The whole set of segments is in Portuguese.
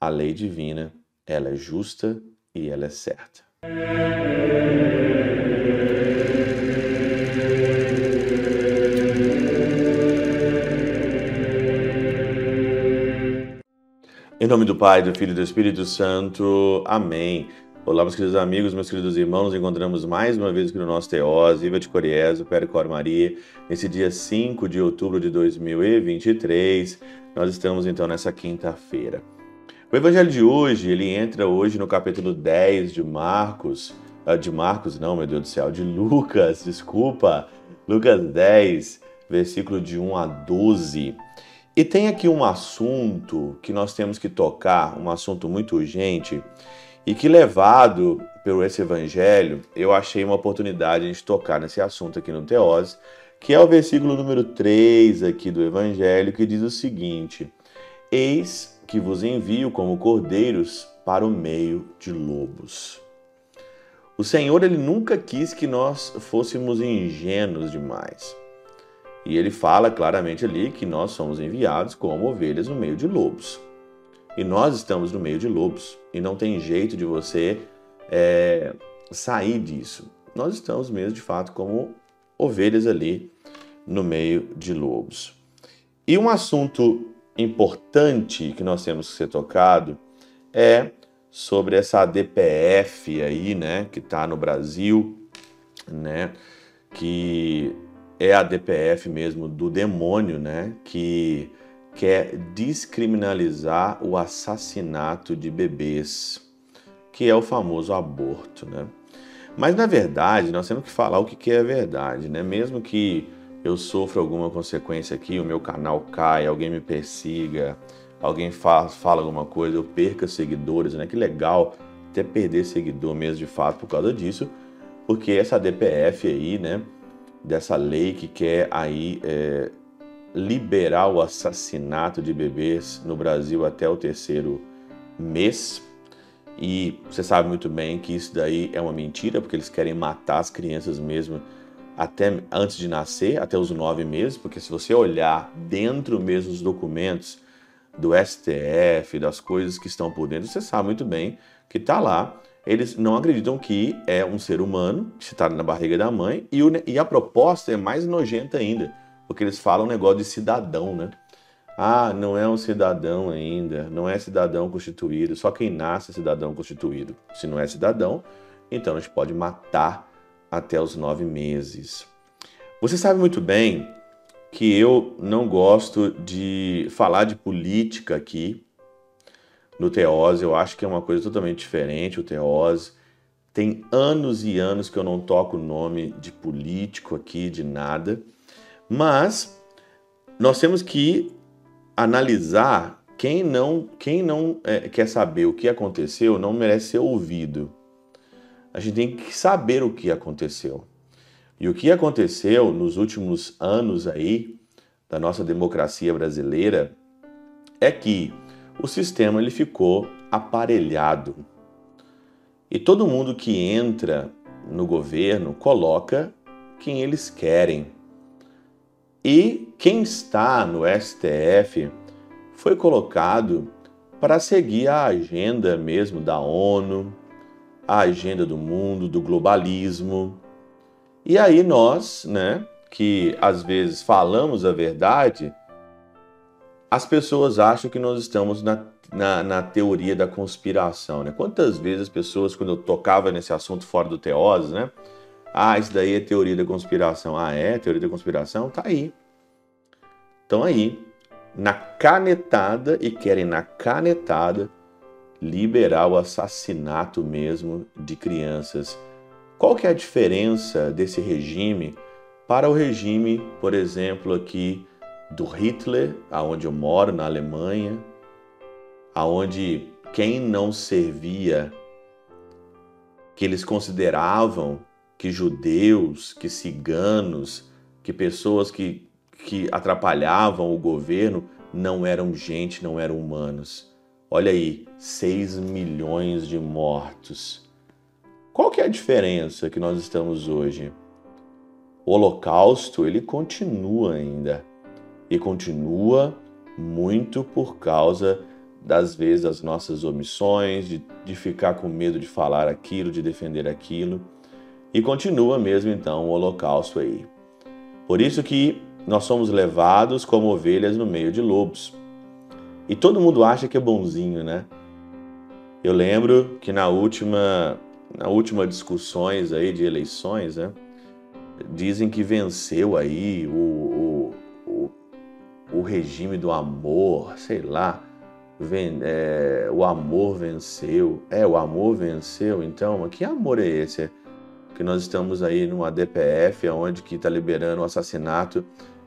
a lei divina, ela é justa e ela é certa. Em nome do Pai, do Filho e do Espírito Santo. Amém. Olá, meus queridos amigos, meus queridos irmãos, nos encontramos mais uma vez aqui no nosso Teós, Viva de Coriésio, Percor Maria, nesse dia 5 de outubro de 2023. Nós estamos então nessa quinta-feira. O evangelho de hoje, ele entra hoje no capítulo 10 de Marcos, ah, de Marcos não, meu Deus do céu, de Lucas, desculpa, Lucas 10, versículo de 1 a 12. E tem aqui um assunto que nós temos que tocar, um assunto muito urgente, e que levado pelo esse evangelho, eu achei uma oportunidade de tocar nesse assunto aqui no Teose, que é o versículo número 3 aqui do evangelho, que diz o seguinte: Eis que vos envio como cordeiros para o meio de lobos. O Senhor ele nunca quis que nós fôssemos ingênuos demais. E ele fala claramente ali que nós somos enviados como ovelhas no meio de lobos. E nós estamos no meio de lobos e não tem jeito de você é, sair disso. Nós estamos mesmo de fato como ovelhas ali no meio de lobos. E um assunto importante que nós temos que ser tocado é sobre essa DPF aí, né, que está no Brasil, né, que é a DPF mesmo do demônio, né, que quer descriminalizar o assassinato de bebês, que é o famoso aborto, né? Mas na verdade, nós temos que falar o que é verdade, né? Mesmo que eu sofra alguma consequência aqui, o meu canal caia, alguém me persiga, alguém fala, fala alguma coisa, eu perca seguidores, né? Que legal até perder seguidor mesmo de fato por causa disso, porque essa DPF aí, né? Dessa lei que quer aí é, liberar o assassinato de bebês no Brasil até o terceiro mês. E você sabe muito bem que isso daí é uma mentira, porque eles querem matar as crianças mesmo até antes de nascer, até os nove meses, porque se você olhar dentro mesmo dos documentos do STF, das coisas que estão por dentro, você sabe muito bem que está lá. Eles não acreditam que é um ser humano que está na barriga da mãe e, o, e a proposta é mais nojenta ainda porque eles falam um negócio de cidadão, né? Ah, não é um cidadão ainda, não é cidadão constituído, só quem nasce é cidadão constituído. Se não é cidadão, então a gente pode matar até os nove meses. Você sabe muito bem que eu não gosto de falar de política aqui no Teose, eu acho que é uma coisa totalmente diferente o Teose. Tem anos e anos que eu não toco o nome de político aqui, de nada. Mas nós temos que analisar quem não, quem não é, quer saber o que aconteceu não merece ser ouvido. A gente tem que saber o que aconteceu. E o que aconteceu nos últimos anos aí da nossa democracia brasileira é que o sistema ele ficou aparelhado. E todo mundo que entra no governo coloca quem eles querem. E quem está no STF foi colocado para seguir a agenda mesmo da ONU, a agenda do mundo, do globalismo. E aí nós, né, que às vezes falamos a verdade, as pessoas acham que nós estamos na, na, na, teoria da conspiração, né? Quantas vezes as pessoas, quando eu tocava nesse assunto fora do Teose, né? Ah, isso daí é teoria da conspiração. Ah, é? Teoria da conspiração? Tá aí. Estão aí, na canetada, e querem na canetada liberar o assassinato mesmo de crianças. Qual que é a diferença desse regime para o regime, por exemplo, aqui do Hitler, aonde eu moro, na Alemanha, aonde quem não servia, que eles consideravam que judeus, que ciganos, que pessoas que, que atrapalhavam o governo não eram gente, não eram humanos. Olha aí, 6 milhões de mortos. Qual que é a diferença que nós estamos hoje? O Holocausto, ele continua ainda. E continua muito por causa das vezes das nossas omissões, de, de ficar com medo de falar aquilo, de defender aquilo. E continua mesmo então o holocausto aí. Por isso que nós somos levados como ovelhas no meio de lobos. E todo mundo acha que é bonzinho, né? Eu lembro que na última, na última discussões aí de eleições, né? Dizem que venceu aí o, o, o, o regime do amor, sei lá. Ven, é, o amor venceu. É, o amor venceu. Então, que amor é esse? Que nós estamos aí numa DPF, onde que está liberando o assassinato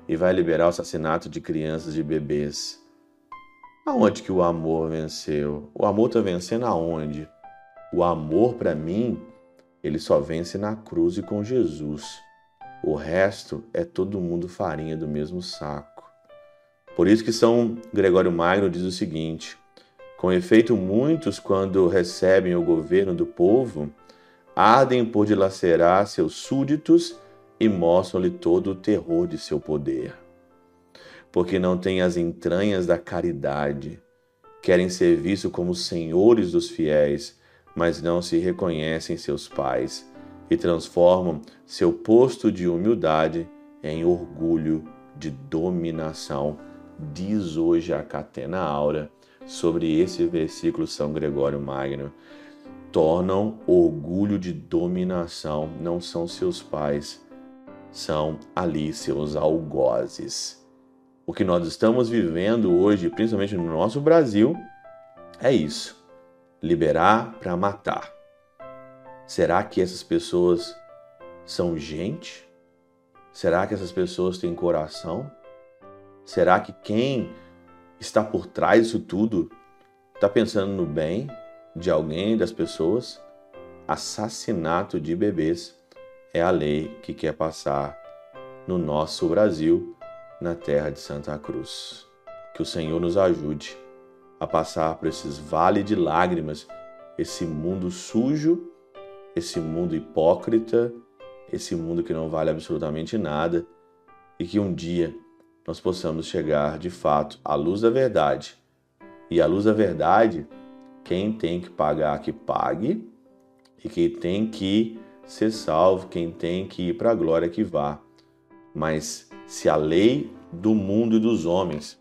e vai liberar o assassinato de crianças e bebês. Aonde que o amor venceu? O amor está vencendo aonde? O amor, para mim, ele só vence na cruz e com Jesus. O resto é todo mundo farinha do mesmo saco. Por isso que São Gregório Magno diz o seguinte: com efeito, muitos, quando recebem o governo do povo, ardem por dilacerar seus súditos e mostram-lhe todo o terror de seu poder. Porque não têm as entranhas da caridade, querem ser vistos como senhores dos fiéis, mas não se reconhecem seus pais e transformam seu posto de humildade em orgulho de dominação. Diz hoje a Catena Aura sobre esse versículo São Gregório Magno. Tornam orgulho de dominação, não são seus pais, são ali seus algozes. O que nós estamos vivendo hoje, principalmente no nosso Brasil, é isso: liberar para matar. Será que essas pessoas são gente? Será que essas pessoas têm coração? Será que quem está por trás disso tudo está pensando no bem de alguém, das pessoas? Assassinato de bebês é a lei que quer passar no nosso Brasil, na terra de Santa Cruz. Que o Senhor nos ajude a passar por esses vales de lágrimas, esse mundo sujo, esse mundo hipócrita, esse mundo que não vale absolutamente nada, e que um dia nós possamos chegar de fato à luz da verdade. E a luz da verdade, quem tem que pagar, que pague, e quem tem que ser salvo, quem tem que ir para a glória, que vá. Mas se a lei do mundo e dos homens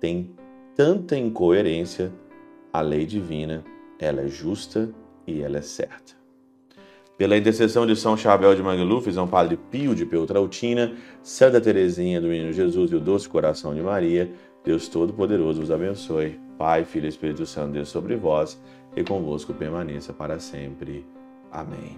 tem tanta incoerência, a lei divina, ela é justa e ela é certa. Pela intercessão de São Chabel de Mangluf, São Padre Pio de Peltrautina, Santa Teresinha do Menino Jesus e o Doce Coração de Maria, Deus Todo-Poderoso vos abençoe. Pai, Filho e Espírito Santo, Deus sobre vós e convosco permaneça para sempre. Amém.